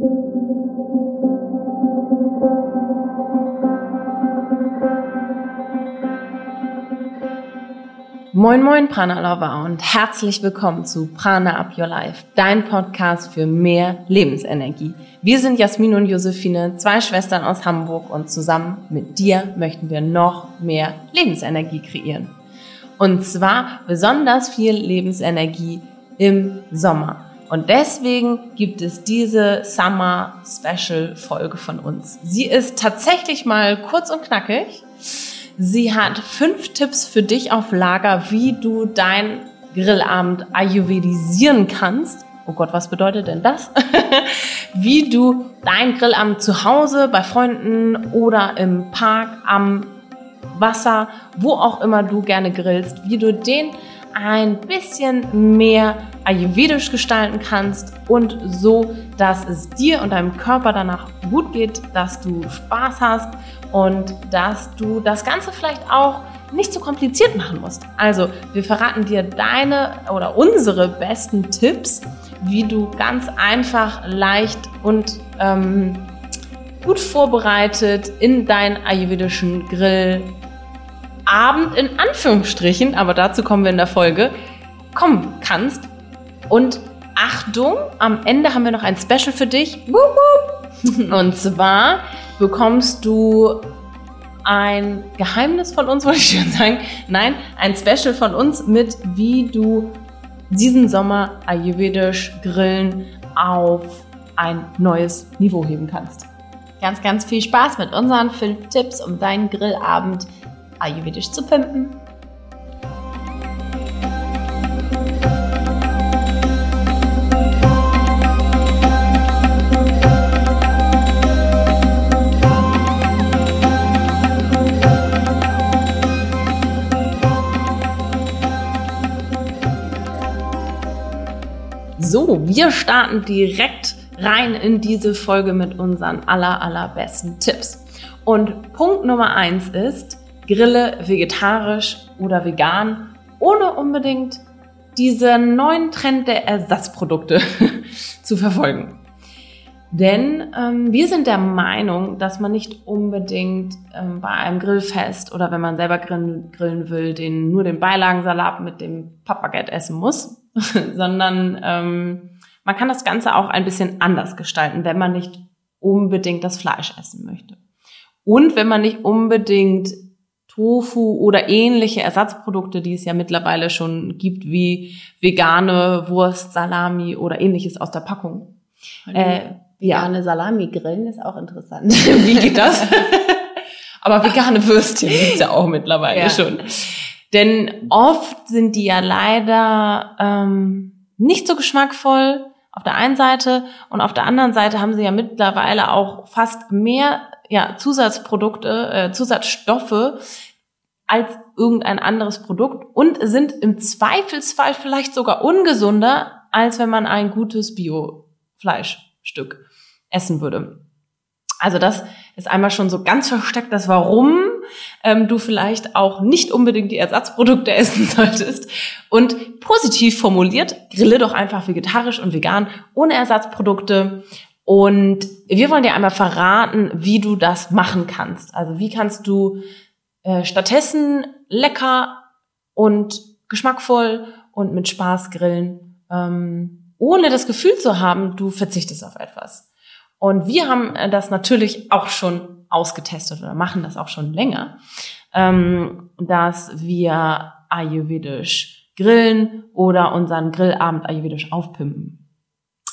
Moin Moin Prana Lover und herzlich willkommen zu Prana Up Your Life, dein Podcast für mehr Lebensenergie. Wir sind Jasmin und Josephine, zwei Schwestern aus Hamburg und zusammen mit dir möchten wir noch mehr Lebensenergie kreieren. Und zwar besonders viel Lebensenergie im Sommer. Und deswegen gibt es diese Summer Special Folge von uns. Sie ist tatsächlich mal kurz und knackig. Sie hat fünf Tipps für dich auf Lager, wie du dein Grillabend ayurvedisieren kannst. Oh Gott, was bedeutet denn das? wie du dein Grillabend zu Hause, bei Freunden oder im Park, am Wasser, wo auch immer du gerne grillst, wie du den ein bisschen mehr ayurvedisch gestalten kannst und so, dass es dir und deinem Körper danach gut geht, dass du Spaß hast und dass du das Ganze vielleicht auch nicht so kompliziert machen musst. Also, wir verraten dir deine oder unsere besten Tipps, wie du ganz einfach, leicht und ähm, gut vorbereitet in deinen ayurvedischen Grill Abend in Anführungsstrichen, aber dazu kommen wir in der Folge, kommen kannst. Und Achtung, am Ende haben wir noch ein Special für dich. Und zwar bekommst du ein Geheimnis von uns, wollte ich schon sagen. Nein, ein Special von uns mit, wie du diesen Sommer ayurvedisch grillen auf ein neues Niveau heben kannst. Ganz, ganz viel Spaß mit unseren fünf Tipps, um deinen Grillabend ayurvedisch zu pimpen. So, wir starten direkt rein in diese Folge mit unseren aller, allerbesten Tipps. Und Punkt Nummer eins ist, grille vegetarisch oder vegan, ohne unbedingt diesen neuen Trend der Ersatzprodukte zu verfolgen. Denn ähm, wir sind der Meinung, dass man nicht unbedingt ähm, bei einem Grillfest oder wenn man selber grillen, grillen will, den, nur den Beilagensalat mit dem Pappbaguette essen muss, sondern ähm, man kann das Ganze auch ein bisschen anders gestalten, wenn man nicht unbedingt das Fleisch essen möchte. Und wenn man nicht unbedingt Tofu oder ähnliche Ersatzprodukte, die es ja mittlerweile schon gibt, wie vegane Wurst, Salami oder ähnliches aus der Packung. Äh, vegane ja. Salami grillen ist auch interessant. Wie geht das? Aber vegane Würstchen gibt's ja auch mittlerweile ja. schon. Denn oft sind die ja leider ähm, nicht so geschmackvoll auf der einen Seite und auf der anderen Seite haben sie ja mittlerweile auch fast mehr ja, Zusatzprodukte, äh, Zusatzstoffe als irgendein anderes Produkt und sind im Zweifelsfall vielleicht sogar ungesunder, als wenn man ein gutes Bio-Fleischstück essen würde. Also das ist einmal schon so ganz versteckt das Warum ähm, du vielleicht auch nicht unbedingt die Ersatzprodukte essen solltest. Und positiv formuliert, grille doch einfach vegetarisch und vegan ohne Ersatzprodukte. Und wir wollen dir einmal verraten, wie du das machen kannst. Also wie kannst du äh, stattdessen lecker und geschmackvoll und mit Spaß grillen, ähm, ohne das Gefühl zu haben, du verzichtest auf etwas. Und wir haben äh, das natürlich auch schon ausgetestet oder machen das auch schon länger, ähm, dass wir ayurvedisch grillen oder unseren Grillabend ayurvedisch aufpimpen.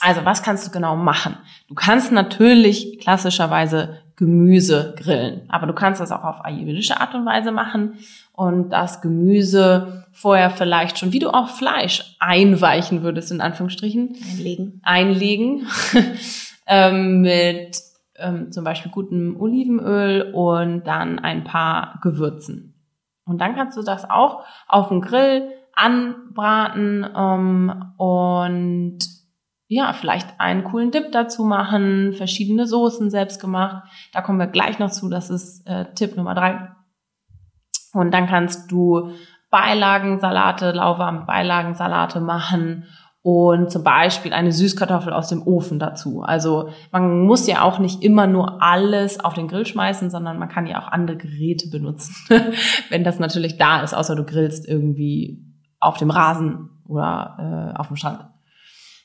Also was kannst du genau machen? Du kannst natürlich klassischerweise Gemüse grillen, aber du kannst das auch auf ayurvedische Art und Weise machen und das Gemüse vorher vielleicht schon, wie du auch Fleisch einweichen würdest, in Anführungsstrichen. Einlegen. Einlegen. ähm, mit ähm, zum Beispiel gutem Olivenöl und dann ein paar Gewürzen. Und dann kannst du das auch auf dem Grill anbraten ähm, und ja, vielleicht einen coolen Dip dazu machen, verschiedene Soßen selbst gemacht. Da kommen wir gleich noch zu, das ist äh, Tipp Nummer drei. Und dann kannst du Beilagensalate, lauwarme Beilagensalate machen und zum Beispiel eine Süßkartoffel aus dem Ofen dazu. Also man muss ja auch nicht immer nur alles auf den Grill schmeißen, sondern man kann ja auch andere Geräte benutzen, wenn das natürlich da ist, außer du grillst irgendwie auf dem Rasen oder äh, auf dem Stand.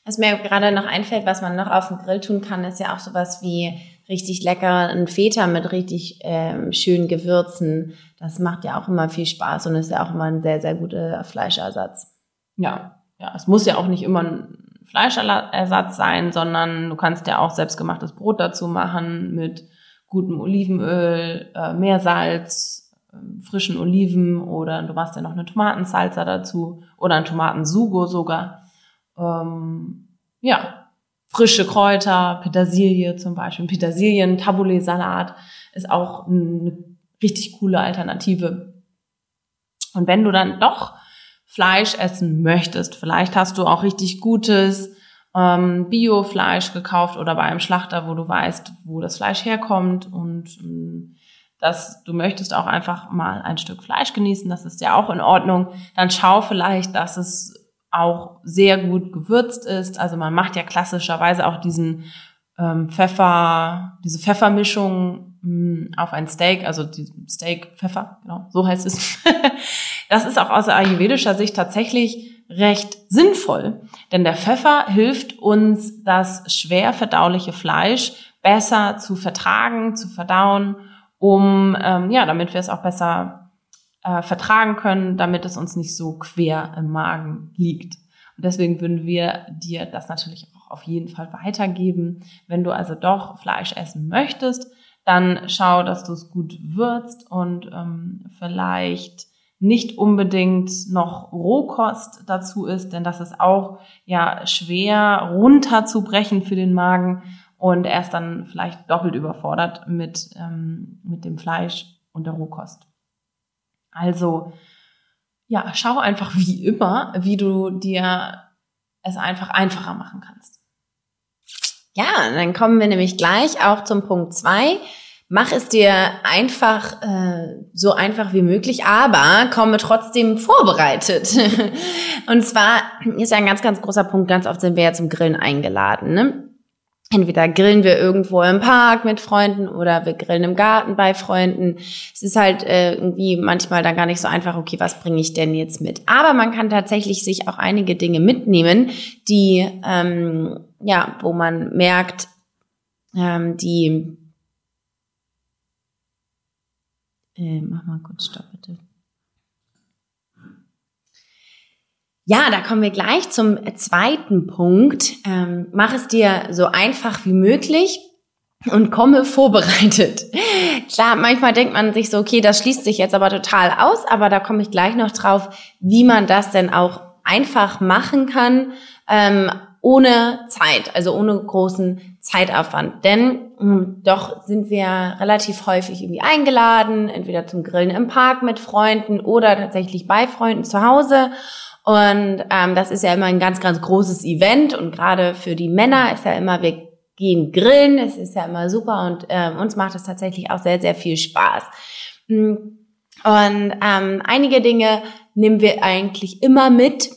Was mir gerade noch einfällt, was man noch auf dem Grill tun kann, ist ja auch sowas wie richtig lecker ein Feta mit richtig ähm, schönen Gewürzen. Das macht ja auch immer viel Spaß und ist ja auch immer ein sehr, sehr guter Fleischersatz. Ja, ja, es muss ja auch nicht immer ein Fleischersatz sein, sondern du kannst ja auch selbstgemachtes Brot dazu machen mit gutem Olivenöl, äh, Meersalz, äh, frischen Oliven oder du machst ja noch eine Tomatensalsa dazu oder ein Tomatensugo sogar. Ähm, ja, frische Kräuter, Petersilie zum Beispiel, Petersilien, Tabbouleh-Salat ist auch eine richtig coole Alternative. Und wenn du dann doch Fleisch essen möchtest. Vielleicht hast du auch richtig gutes ähm, Bio-Fleisch gekauft oder bei einem Schlachter, wo du weißt, wo das Fleisch herkommt und ähm, dass du möchtest auch einfach mal ein Stück Fleisch genießen, das ist ja auch in Ordnung. Dann schau vielleicht, dass es auch sehr gut gewürzt ist. Also man macht ja klassischerweise auch diesen ähm, Pfeffer, diese Pfeffermischung mh, hm, auf ein Steak, also die Steak Pfeffer, genau, so heißt es. das ist auch aus ayurvedischer Sicht tatsächlich recht sinnvoll, denn der Pfeffer hilft uns, das schwer verdauliche Fleisch besser zu vertragen, zu verdauen, um ähm, ja, damit wir es auch besser äh, vertragen können, damit es uns nicht so quer im Magen liegt. Und deswegen würden wir dir das natürlich auch auf jeden Fall weitergeben. Wenn du also doch Fleisch essen möchtest, dann schau, dass du es gut würzt und ähm, vielleicht nicht unbedingt noch Rohkost dazu ist, denn das ist auch ja schwer runterzubrechen für den Magen und er ist dann vielleicht doppelt überfordert mit, ähm, mit dem Fleisch und der Rohkost. Also ja, schau einfach wie immer, wie du dir es einfach einfacher machen kannst. Ja, dann kommen wir nämlich gleich auch zum Punkt zwei. Mach es dir einfach äh, so einfach wie möglich, aber komme trotzdem vorbereitet. Und zwar ist ja ein ganz, ganz großer Punkt, ganz oft sind wir ja zum Grillen eingeladen. Ne? Entweder grillen wir irgendwo im Park mit Freunden oder wir grillen im Garten bei Freunden. Es ist halt äh, irgendwie manchmal dann gar nicht so einfach, okay, was bringe ich denn jetzt mit? Aber man kann tatsächlich sich auch einige Dinge mitnehmen, die, ähm, ja, wo man merkt, ähm, die, äh, mach mal kurz Stopp bitte. Ja, da kommen wir gleich zum zweiten Punkt. Ähm, mach es dir so einfach wie möglich und komme vorbereitet. Klar, manchmal denkt man sich so, okay, das schließt sich jetzt aber total aus, aber da komme ich gleich noch drauf, wie man das denn auch einfach machen kann, ähm, ohne Zeit, also ohne großen Zeitaufwand. Denn mh, hm, doch sind wir relativ häufig irgendwie eingeladen, entweder zum Grillen im Park mit Freunden oder tatsächlich bei Freunden zu Hause. Und ähm, das ist ja immer ein ganz, ganz großes Event. Und gerade für die Männer ist ja immer, wir gehen grillen. Es ist ja immer super und äh, uns macht es tatsächlich auch sehr, sehr viel Spaß. Mm, und ähm, einige Dinge nehmen wir eigentlich immer mit,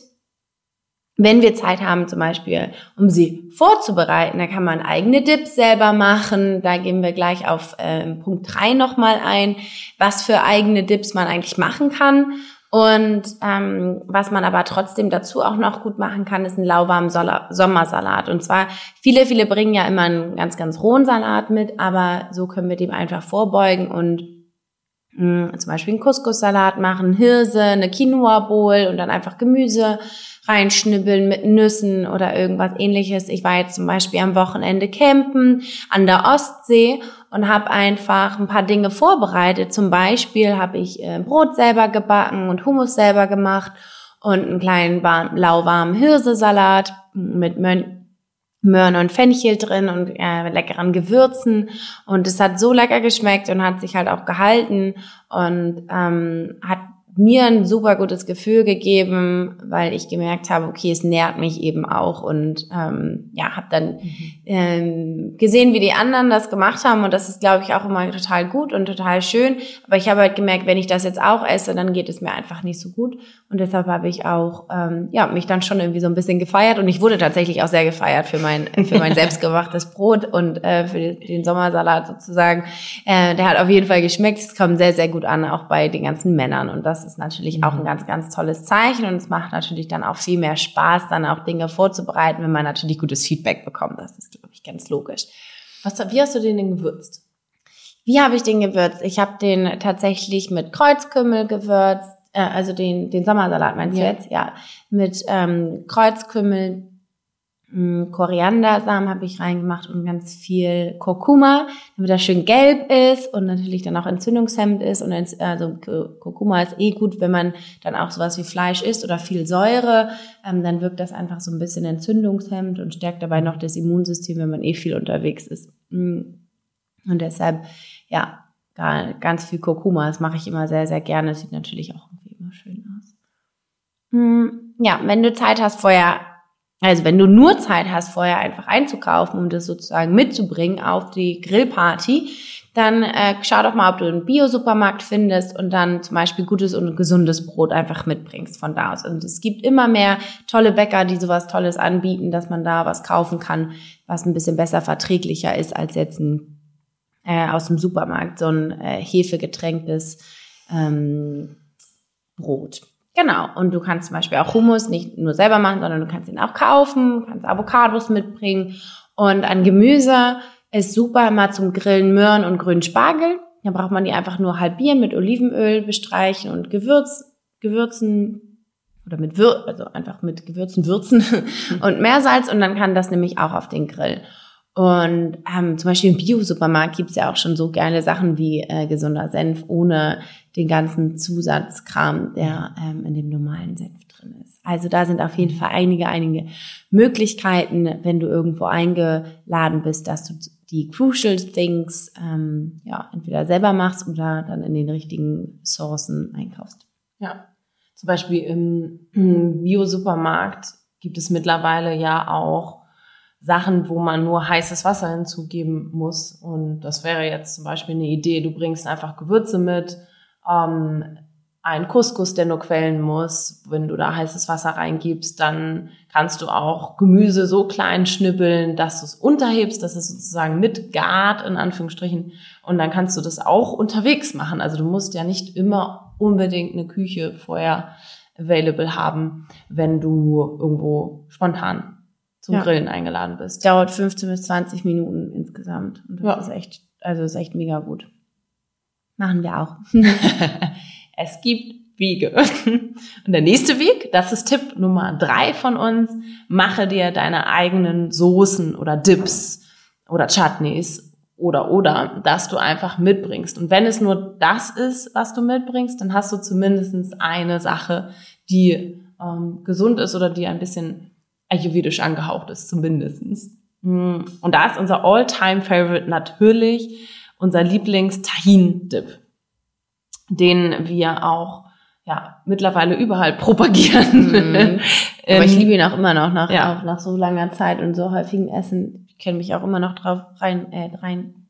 wenn wir Zeit haben, zum Beispiel, um sie vorzubereiten. Da kann man eigene Dips selber machen. Da gehen wir gleich auf äh, Punkt drei nochmal ein, was für eigene Dips man eigentlich machen kann. Und ähm, was man aber trotzdem dazu auch noch gut machen kann, ist ein lauwarmen Sommersalat. Und zwar, viele, viele bringen ja immer einen ganz, ganz rohen Salat mit, aber so können wir dem einfach vorbeugen und mh, hm, zum Beispiel einen Couscous-Salat machen, Hirse, eine Quinoa-Bowl und dann einfach Gemüse reinschnibbeln mit Nüssen oder irgendwas ähnliches. Ich war jetzt zum Beispiel am Wochenende campen an der Ostsee und habe einfach ein paar Dinge vorbereitet. Zum Beispiel habe ich äh, Brot selber gebacken und Hummus selber gemacht und einen kleinen lauwarmen Hirsesalat mit Möhren und Fenchel drin und äh, leckeren Gewürzen. Und es hat so lecker geschmeckt und hat sich halt auch gehalten und ähm, hat mir ein super gutes Gefühl gegeben, weil ich gemerkt habe, okay, es nährt mich eben auch und ähm, ja, habe dann mhm. ähm, gesehen, wie die anderen das gemacht haben und das ist, glaube ich, auch immer total gut und total schön. Aber ich habe halt gemerkt, wenn ich das jetzt auch esse, dann geht es mir einfach nicht so gut und deshalb habe ich auch ähm, ja mich dann schon irgendwie so ein bisschen gefeiert und ich wurde tatsächlich auch sehr gefeiert für mein für mein selbstgemachtes Brot und äh, für den Sommersalat sozusagen. Äh, der hat auf jeden Fall geschmeckt. Es kommt sehr sehr gut an, auch bei den ganzen Männern und das ist natürlich auch ein mhm. ganz, ganz tolles Zeichen und es macht natürlich dann auch viel mehr Spaß, dann auch Dinge vorzubereiten, wenn man natürlich gutes Feedback bekommt. Das ist, glaube ich, ganz logisch. Was, wie hast du den denn gewürzt? Wie habe ich den gewürzt? Ich habe den tatsächlich mit Kreuzkümmel gewürzt, äh, also den, den Sommersalat meinst du ja. jetzt? Ja, mit ähm, Kreuzkümmel, Koriandersamen habe ich reingemacht und ganz viel Kurkuma, damit das schön gelb ist und natürlich dann auch entzündungshemmend ist. Und also Kurkuma ist eh gut, wenn man dann auch sowas wie Fleisch isst oder viel Säure, ähm, dann wirkt das einfach so ein bisschen entzündungshemmend und stärkt dabei noch das Immunsystem, wenn man eh viel unterwegs ist. Hm. Und deshalb, ja, ganz viel Kurkuma. Das mache ich immer sehr, sehr gerne. Das sieht natürlich auch irgendwie immer schön aus. Hm. Ja, wenn du Zeit hast, vorher also wenn du nur Zeit hast, vorher einfach einzukaufen, um das sozusagen mitzubringen auf die Grillparty, dann äh, schau doch mal, ob du einen Bio-Supermarkt findest und dann zum Beispiel gutes und gesundes Brot einfach mitbringst von da aus. Und es gibt immer mehr tolle Bäcker, die sowas Tolles anbieten, dass man da was kaufen kann, was ein bisschen besser verträglicher ist als jetzt ein äh, aus dem Supermarkt, so ein äh, hefegetränktes ähm, Brot. Genau. Und du kannst zum Beispiel auch Hummus nicht nur selber machen, sondern du kannst ihn auch kaufen, kannst Avocados mitbringen. Und an Gemüse ist super immer zum Grillen Möhren und grünen Spargel. Da braucht man die einfach nur halbieren, mit Olivenöl bestreichen und Gewürz, Gewürzen oder mit Wür also einfach mit Gewürzen würzen und Meersalz und dann kann das nämlich auch auf den Grill. Und ähm, zum Beispiel im Bio-Supermarkt gibt's ja auch schon so geile Sachen wie äh, gesunder Senf ohne den ganzen Zusatzkram, der ähm, in dem normalen Senf drin ist. Also da sind auf jeden Fall einige, einige Möglichkeiten, wenn du irgendwo eingeladen bist, dass du die Crucial Things ähm, ja entweder selber machst oder dann in den richtigen Sourcen einkaufst. Ja, zum Beispiel im Bio-Supermarkt gibt es mittlerweile ja auch Sachen, wo man nur heißes Wasser hinzugeben muss. Und das wäre jetzt zum Beispiel eine Idee, du bringst einfach Gewürze mit, ähm, ein Couscous, der nur quellen muss. Wenn du da heißes Wasser reingibst, dann kannst du auch Gemüse so klein schnippeln, dass du es unterhebst, dass es sozusagen mit gart, in Anführungsstrichen. Und dann kannst du das auch unterwegs machen. Also du musst ja nicht immer unbedingt eine Küche vorher available haben, wenn du irgendwo spontan zum ja. Grillen eingeladen bist. Dauert 15 bis 20 Minuten insgesamt. Und das ja. ist echt, also ist echt mega gut. Machen wir auch. es gibt Wege. Und der nächste Weg, das ist Tipp Nummer drei von uns, mache dir deine eigenen Soßen oder Dips oder Chutneys oder oder, dass du einfach mitbringst. Und wenn es nur das ist, was du mitbringst, dann hast du zumindest eine Sache, die ähm, gesund ist oder die ein bisschen ayurvedisch angehaucht ist, zumindestens. Mm, und da ist unser All-Time-Favorite natürlich unser Lieblings-Tahin-Dip, den wir auch ja, mittlerweile überall propagieren. Mhm. Aber ich liebe ihn auch immer noch nach, ja. auch nach so langer Zeit und so häufigen Essen. Ich kenne mich auch immer noch drauf rein, äh, rein,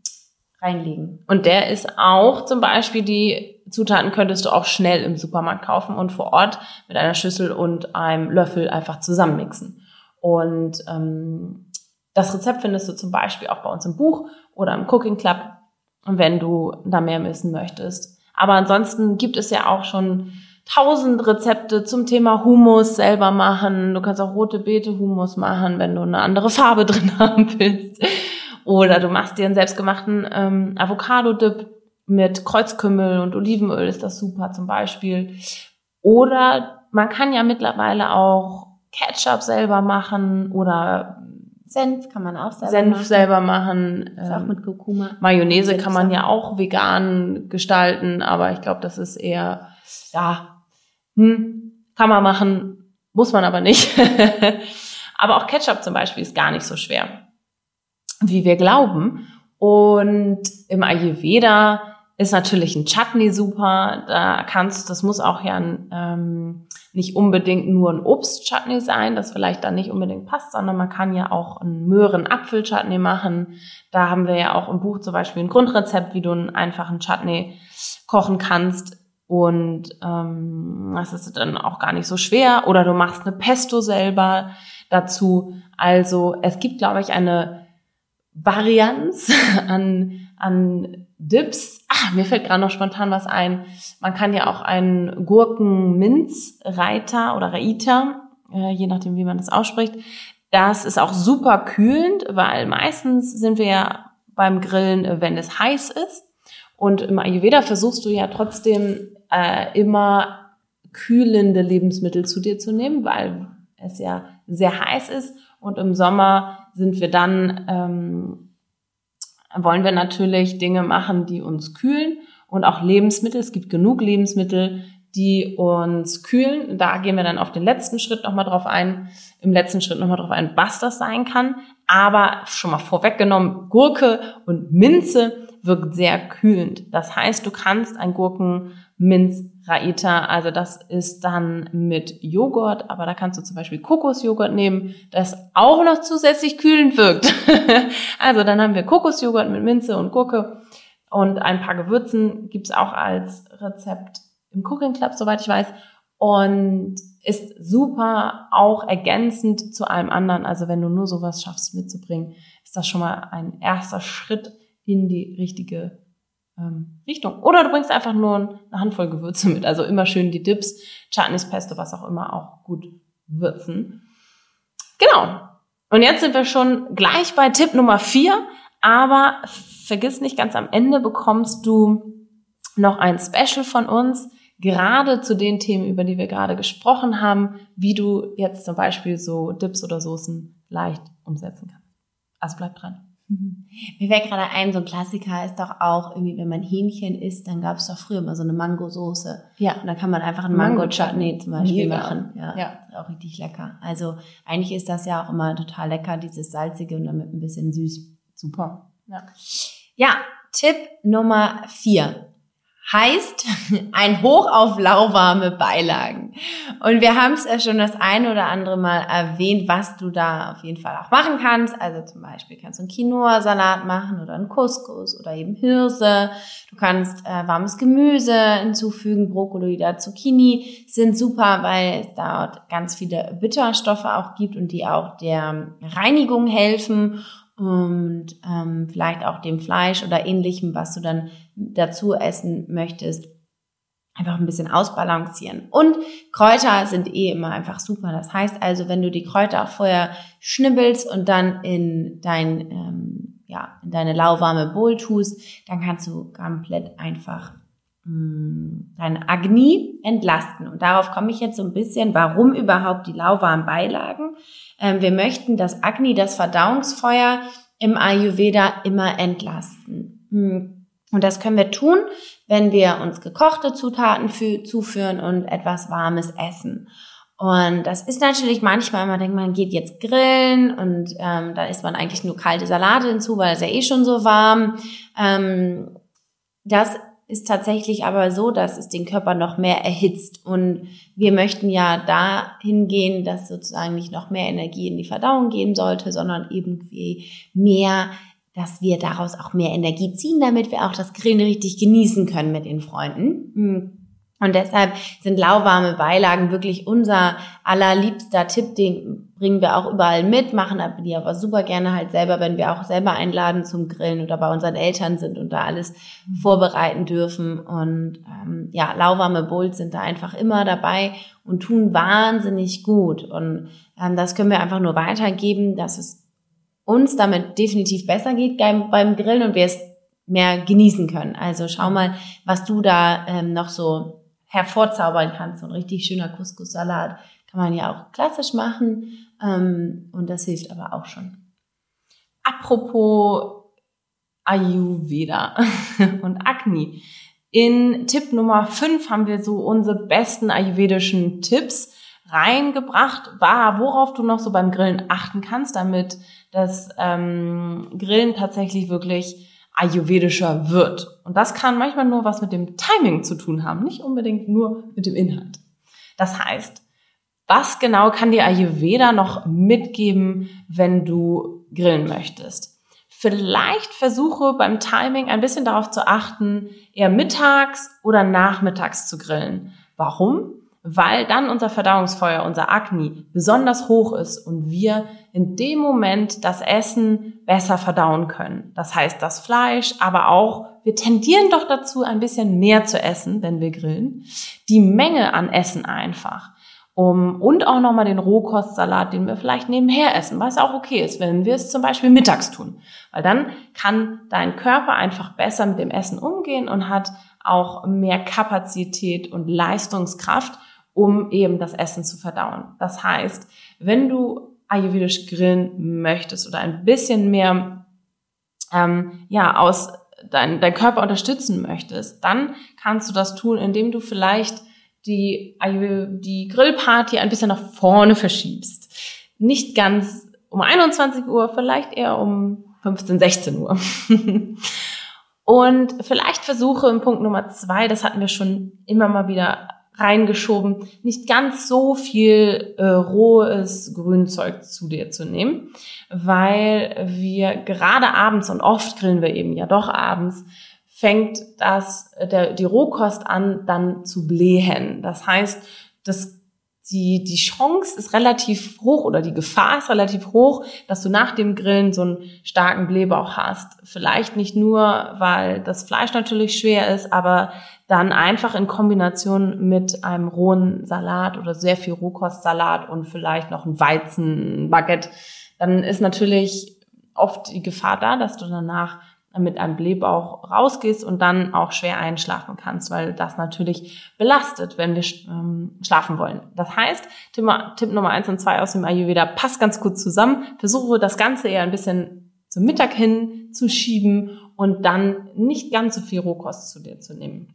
reinlegen. Und der ist auch zum Beispiel die Zutaten könntest du auch schnell im Supermarkt kaufen und vor Ort mit einer Schüssel und einem Löffel einfach zusammenmixen. Und ähm, das Rezept findest du zum Beispiel auch bei uns im Buch oder im Cooking Club, wenn du da mehr wissen möchtest. Aber ansonsten gibt es ja auch schon tausend Rezepte zum Thema Hummus selber machen. Du kannst auch rote Beete Hummus machen, wenn du eine andere Farbe drin haben willst. Oder du machst dir einen selbstgemachten ähm, Avocado-Dip mit Kreuzkümmel und Olivenöl ist das super zum Beispiel. Oder man kann ja mittlerweile auch Ketchup selber machen oder Senf kann man auch selber Senf machen. selber machen. Ist auch ähm, mit Kurkuma. Mayonnaise kann man ja auch vegan gestalten, aber ich glaube, das ist eher, ja, hm, kann man machen, muss man aber nicht. aber auch Ketchup zum Beispiel ist gar nicht so schwer, wie wir glauben. Und im Ayurveda ist natürlich ein Chutney super. Da kannst, das muss auch ja ähm, nicht unbedingt nur ein Obstchutney sein, das vielleicht dann nicht unbedingt passt, sondern man kann ja auch einen Möhren-Apfel-Chutney machen. Da haben wir ja auch im Buch zum Beispiel ein Grundrezept, wie du einen einfachen Chutney kochen kannst. Und ähm, das ist dann auch gar nicht so schwer. Oder du machst eine Pesto selber dazu. Also es gibt, glaube ich, eine Varianz an, an Dips. Ah, mir fällt gerade noch spontan was ein. Man kann ja auch einen Gurken-Minz-Reiter oder Reiter, äh, je nachdem, wie man das ausspricht. Das ist auch super kühlend, weil meistens sind wir ja beim Grillen, wenn es heiß ist. Und im Ayurveda versuchst du ja trotzdem äh, immer kühlende Lebensmittel zu dir zu nehmen, weil es ja sehr heiß ist. Und im Sommer sind wir dann ähm, wollen wir natürlich Dinge machen, die uns kühlen und auch Lebensmittel. Es gibt genug Lebensmittel, die uns kühlen. Da gehen wir dann auf den letzten Schritt nochmal drauf ein, im letzten Schritt nochmal drauf ein, was das sein kann. Aber schon mal vorweggenommen, Gurke und Minze wirkt sehr kühlend. Das heißt, du kannst ein Gurken Minz Raita. Also das ist dann mit Joghurt, aber da kannst du zum Beispiel Kokosjoghurt nehmen, das auch noch zusätzlich kühlend wirkt. also dann haben wir Kokosjoghurt mit Minze und Gurke und ein paar Gewürzen gibt's auch als Rezept im Cooking Club, soweit ich weiß. Und ist super auch ergänzend zu allem anderen. Also wenn du nur sowas schaffst mitzubringen, ist das schon mal ein erster Schritt in die richtige ähm, Richtung. Oder du bringst einfach nur eine Handvoll Gewürze mit. Also immer schön die Dips, Chutneys, Pesto, was auch immer, auch gut würzen. Genau. Und jetzt sind wir schon gleich bei Tipp Nummer vier. Aber vergiss nicht, ganz am Ende bekommst du noch ein Special von uns, gerade zu den Themen, über die wir gerade gesprochen haben, wie du jetzt zum Beispiel so Dips oder Soßen leicht umsetzen kannst. Also bleib dran. Mhm. Mir fällt gerade ein, so ein Klassiker ist doch auch irgendwie, wenn man Hähnchen isst, dann gab es doch früher immer so eine Mangosoße. Ja. Und dann kann man einfach einen Mango-Chutney zum Beispiel Mega. machen. Ja, ja. Auch richtig lecker. Also eigentlich ist das ja auch immer total lecker, dieses salzige und damit ein bisschen süß. Super. Ja. Ja, Tipp Nummer vier heißt ein Hoch auf lauwarme Beilagen. Und wir haben es ja schon das eine oder andere Mal erwähnt, was du da auf jeden Fall auch machen kannst. Also zum Beispiel kannst du einen Quinoa-Salat machen oder einen Couscous oder eben Hirse. Du kannst äh, warmes Gemüse hinzufügen, Brokkoli oder Zucchini sind super, weil es dort ganz viele Bitterstoffe auch gibt und die auch der Reinigung helfen und ähm, vielleicht auch dem Fleisch oder ähnlichem, was du dann dazu essen möchtest, einfach ein bisschen ausbalancieren. Und Kräuter sind eh immer einfach super. Das heißt also, wenn du die Kräuter auch vorher schnibbelst und dann in dein ähm, ja in deine lauwarme Bowl tust, dann kannst du komplett einfach dein Agni entlasten. Und darauf komme ich jetzt so ein bisschen, warum überhaupt die lauwarmen Beilagen. Ähm, wir möchten das Agni, das Verdauungsfeuer im Ayurveda immer entlasten. Hm. Und das können wir tun, wenn wir uns gekochte Zutaten zuführen und etwas Warmes essen. Und das ist natürlich manchmal, man denkt, man geht jetzt grillen und ähm, da isst man eigentlich nur kalte Salate hinzu, weil es ja eh schon so warm. Ähm, das ist tatsächlich aber so, dass es den Körper noch mehr erhitzt. Und wir möchten ja dahin gehen, dass sozusagen nicht noch mehr Energie in die Verdauung gehen sollte, sondern irgendwie mehr, dass wir daraus auch mehr Energie ziehen, damit wir auch das Grillen richtig genießen können mit den Freunden. Und deshalb sind lauwarme Beilagen wirklich unser allerliebster Tipp, den bringen wir auch überall mit, machen die aber super gerne halt selber, wenn wir auch selber einladen zum Grillen oder bei unseren Eltern sind und da alles vorbereiten dürfen. Und ähm, ja, lauwarme Bowls sind da einfach immer dabei und tun wahnsinnig gut. Und ähm, das können wir einfach nur weitergeben, dass es uns damit definitiv besser geht beim, beim Grillen und wir es mehr genießen können. Also schau mal, was du da ähm, noch so hervorzaubern kannst. So ein richtig schöner Couscous-Salat kann man ja auch klassisch machen ähm, und das hilft aber auch schon. Apropos Ayurveda und Agni. In Tipp Nummer 5 haben wir so unsere besten ayurvedischen Tipps reingebracht, war, worauf du noch so beim Grillen achten kannst, damit das ähm, Grillen tatsächlich wirklich ayurvedischer wird. Und das kann manchmal nur was mit dem Timing zu tun haben, nicht unbedingt nur mit dem Inhalt. Das heißt, was genau kann dir Ayurveda noch mitgeben, wenn du grillen möchtest? Vielleicht versuche beim Timing ein bisschen darauf zu achten, eher mittags oder nachmittags zu grillen. Warum? Weil dann unser Verdauungsfeuer, unser Agni besonders hoch ist und wir in dem Moment das Essen besser verdauen können. Das heißt, das Fleisch, aber auch, wir tendieren doch dazu, ein bisschen mehr zu essen, wenn wir grillen. Die Menge an Essen einfach. Um, und auch nochmal den Rohkostsalat, den wir vielleicht nebenher essen, was auch okay ist, wenn wir es zum Beispiel mittags tun. Weil dann kann dein Körper einfach besser mit dem Essen umgehen und hat auch mehr Kapazität und Leistungskraft, um eben das Essen zu verdauen. Das heißt, wenn du ayurvedisch grillen möchtest oder ein bisschen mehr ähm, ja aus dein, dein Körper unterstützen möchtest, dann kannst du das tun, indem du vielleicht die, die Grillparty ein bisschen nach vorne verschiebst. Nicht ganz um 21 Uhr, vielleicht eher um 15, 16 Uhr. Und vielleicht versuche im Punkt Nummer zwei, das hatten wir schon immer mal wieder reingeschoben, nicht ganz so viel äh, rohes Grünzeug zu dir zu nehmen, weil wir gerade abends und oft grillen wir eben ja doch abends, fängt das, der, die Rohkost an, dann zu blähen. Das heißt, das, die, die Chance ist relativ hoch oder die Gefahr ist relativ hoch, dass du nach dem Grillen so einen starken Blähbauch hast. Vielleicht nicht nur, weil das Fleisch natürlich schwer ist, aber dann einfach in Kombination mit einem rohen Salat oder sehr viel Rohkostsalat und vielleicht noch ein Weizenbaguette, dann ist natürlich oft die Gefahr da, dass du danach mit einem Blähbauch rausgehst und dann auch schwer einschlafen kannst, weil das natürlich belastet, wenn wir ähm, schlafen wollen. Das heißt, Tipp, Nummer eins und zwei aus dem Ayurveda passt ganz gut zusammen. Versuche das Ganze eher ein bisschen zum Mittag hin zu schieben und dann nicht ganz so viel Rohkost zu dir zu nehmen.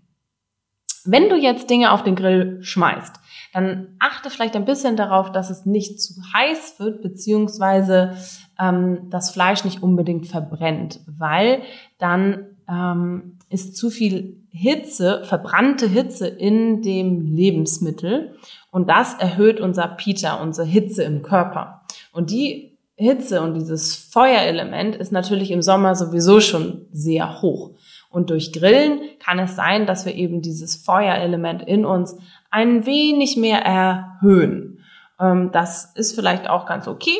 Wenn du jetzt Dinge auf den Grill schmeißt, dann achte vielleicht ein bisschen darauf, dass es nicht zu heiß wird, beziehungsweise ähm, das Fleisch nicht unbedingt verbrennt, weil dann ähm, ist zu viel Hitze, verbrannte Hitze in dem Lebensmittel und das erhöht unser Pita, unsere Hitze im Körper. Und die Hitze und dieses Feuerelement ist natürlich im Sommer sowieso schon sehr hoch. Und durch Grillen kann es sein, dass wir eben dieses Feuerelement in uns ein wenig mehr erhöhen. Ähm, das ist vielleicht auch ganz okay,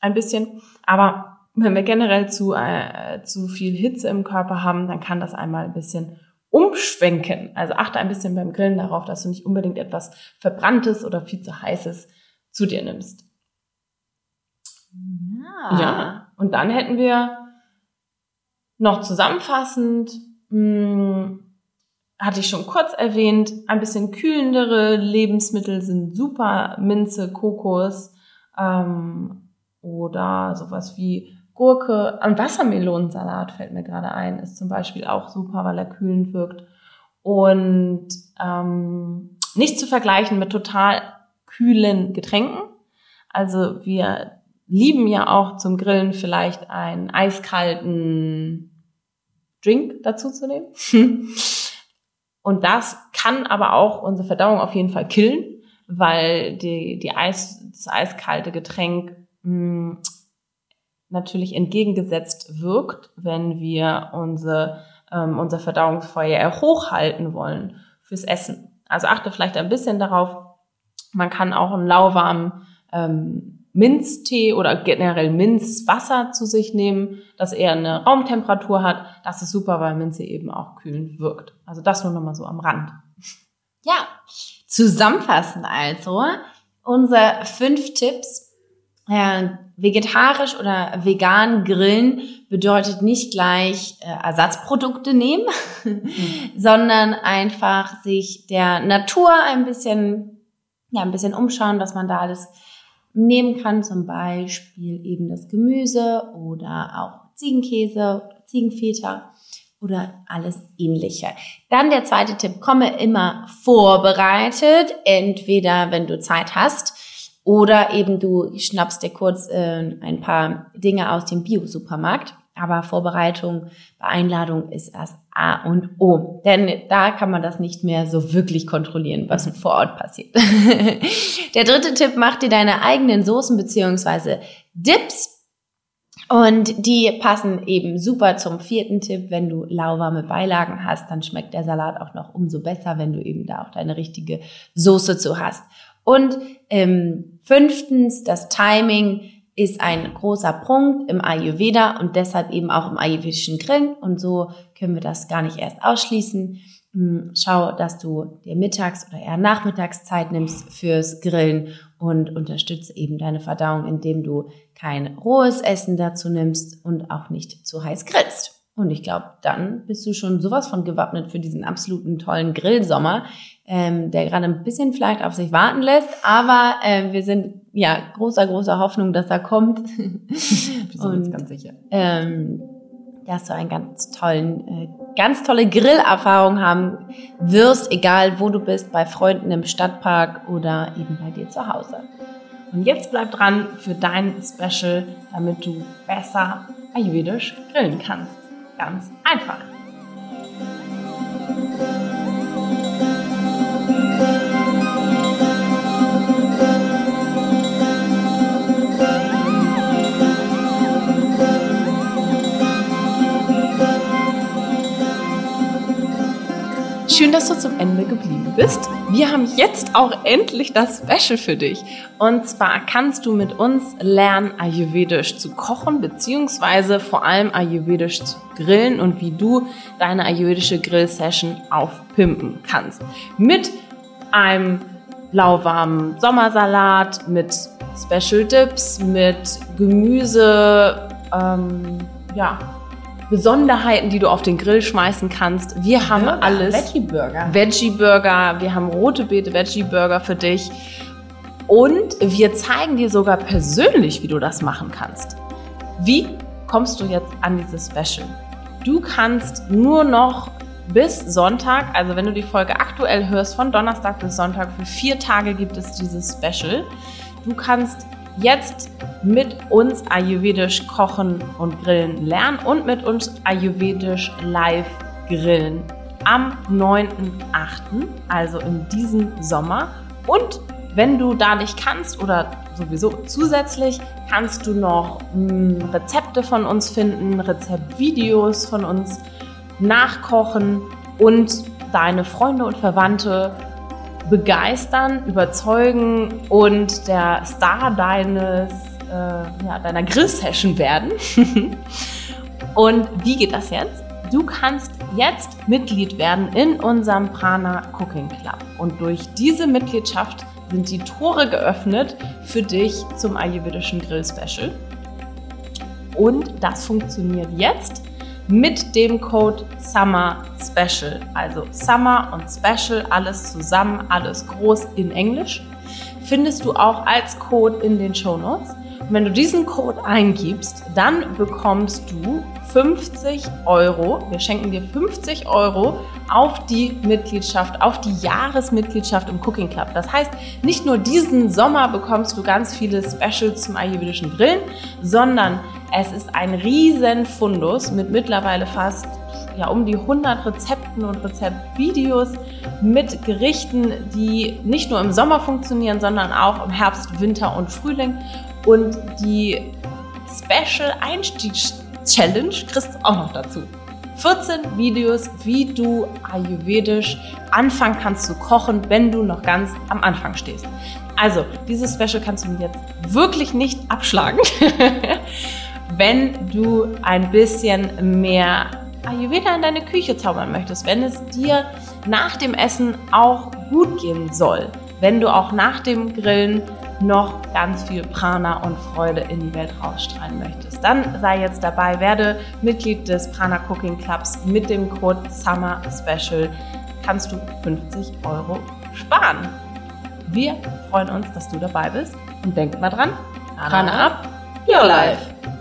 ein bisschen, aber wenn wir generell zu, äh, zu viel Hitze im Körper haben, dann kann das einmal ein bisschen umschwenken. Also achte ein bisschen beim Grillen darauf, dass du nicht unbedingt etwas Verbranntes oder viel zu heißes zu dir nimmst. Ja. ja. Und dann hätten wir noch zusammenfassend, mh, hm, hatte ich schon kurz erwähnt, ein bisschen kühlendere Lebensmittel sind super, Minze, Kokos ähm, oder sowas wie Gurke. Ein Wassermelonensalat fällt mir gerade ein, ist zum Beispiel auch super, weil er kühlend wirkt. Und ähm, nicht zu vergleichen mit total kühlen Getränken. Also wir lieben ja auch zum Grillen vielleicht einen eiskalten Drink dazu zu nehmen. Und das kann aber auch unsere Verdauung auf jeden Fall killen, weil die, die Eis, das eiskalte Getränk mh, natürlich entgegengesetzt wirkt, wenn wir unsere, ähm, unser Verdauungsfeuer hochhalten wollen fürs Essen. Also achte vielleicht ein bisschen darauf. Man kann auch einen lauwarmen ähm, Minztee oder generell Minzwasser zu sich nehmen, das eher eine Raumtemperatur hat. Das ist super, weil Minze eben auch kühlend wirkt. Also das nur nochmal so am Rand. Ja, zusammenfassend also unsere fünf Tipps. Äh, vegetarisch oder vegan grillen bedeutet nicht gleich äh, Ersatzprodukte nehmen, mhm. sondern einfach sich der Natur ein bisschen, ja, ein bisschen umschauen, was man da alles nehmen kann, zum Beispiel eben das Gemüse oder auch Ziegenkäse, Ziegenfeta oder alles ähnliche. Dann der zweite Tipp, komme immer vorbereitet, entweder wenn du Zeit hast oder eben du schnappst dir kurz äh, ein paar Dinge aus dem Bio-Supermarkt. Aber Vorbereitung bei Einladung ist das A und O. Denn da kann man das nicht mehr so wirklich kontrollieren, was vor Ort passiert. Der dritte Tipp, mach dir deine eigenen Soßen beziehungsweise Dips. Und die passen eben super zum vierten Tipp. Wenn du lauwarme Beilagen hast, dann schmeckt der Salat auch noch umso besser, wenn du eben da auch deine richtige Soße zu hast. Und ähm, fünftens, das Timing ist ein großer Punkt im Ayurveda und deshalb eben auch im ayurvedischen Grillen. Und so können wir das gar nicht erst ausschließen. Hm, schau, dass du dir Mittags- oder eher Nachmittagszeit nimmst fürs Grillen und unterstütze eben deine Verdauung, indem du kein rohes Essen dazu nimmst und auch nicht zu heiß grillst. Und ich glaube, dann bist du schon sowas von gewappnet für diesen absoluten tollen Grillsommer, ähm, der gerade ein bisschen vielleicht auf sich warten lässt. Aber äh, wir sind ja großer, großer Hoffnung, dass er kommt. wir sind uns ganz sicher. Ähm, dass du einen ganz tollen, äh, ganz tolle Grillerfahrung haben wirst, egal wo du bist, bei Freunden im Stadtpark oder eben bei dir zu Hause. Und jetzt bleib dran für dein Special, damit du besser ayurvedisch grillen kannst. Ganz einfach. Schön, dass du zum Ende geblieben bist. Wir haben jetzt auch endlich das Special für dich. Und zwar kannst du mit uns lernen, Ayurvedisch zu kochen, beziehungsweise vor allem Ayurvedisch zu grillen und wie du deine ayurvedische Grill-Session aufpimpen kannst. Mit einem lauwarmen Sommersalat, mit Special Dips, mit Gemüse, ähm, ja, Besonderheiten, die du auf den Grill schmeißen kannst. Wir haben Burger, alles. Veggie Burger. Veggie Burger. Wir haben rote Beete Veggie Burger für dich. Und wir zeigen dir sogar persönlich, wie du das machen kannst. Wie kommst du jetzt an dieses Special? Du kannst nur noch bis Sonntag, also wenn du die Folge aktuell hörst, von Donnerstag bis Sonntag, für vier Tage gibt es dieses Special. Du kannst jetzt mit uns Ayurvedisch kochen und grillen lernen und mit uns Ayurvedisch live grillen am 9.8., also in diesem Sommer. Und wenn du da nicht kannst oder sowieso zusätzlich, kannst du noch mh, hm, Rezepte von uns finden, Rezeptvideos von uns nachkochen und deine Freunde und Verwandte begeistern, überzeugen und der Star deines, äh, ja, deiner Grill-Session werden. und wie geht das jetzt? Du kannst jetzt Mitglied werden in unserem Prana Cooking Club. Und durch diese Mitgliedschaft sind die Tore geöffnet für dich zum ayurvedischen Grill Special. Und das funktioniert jetzt mit dem Code Summer Special. Also Summer und Special, alles zusammen, alles groß in Englisch. Findest du auch als Code in den Show Notes. Und wenn du diesen Code eingibst, dann bekommst du 50 Euro. Wir schenken dir 50 Euro auf die Mitgliedschaft, auf die Jahresmitgliedschaft im Cooking Club. Das heißt, nicht nur diesen Sommer bekommst du ganz viele Specials zum ayurvedischen Grillen, sondern es ist ein riesen Fundus mit mittlerweile fast ja, um die 100 Rezepten und Rezeptvideos mit Gerichten, die nicht nur im Sommer funktionieren, sondern auch im Herbst, Winter und Frühling. Und die Special Einstiegs Challenge kriegst du auch noch dazu. 14 Videos, wie du ayurvedisch anfangen kannst zu kochen, wenn du noch ganz am Anfang stehst. Also, dieses Special kannst du jetzt wirklich nicht abschlagen, wenn du ein bisschen mehr Ayurveda in deine Küche zaubern möchtest, wenn es dir nach dem Essen auch gut gehen soll, wenn du auch nach dem Grillen noch ganz viel Prana und Freude in die Welt rausstrahlen möchtest, dann sei jetzt dabei, werde Mitglied des Prana Cooking Clubs mit dem Code Summer Special kannst du 50 Euro sparen. Wir freuen uns, dass du dabei bist und denk mal dran, Prana, Prana up, your life.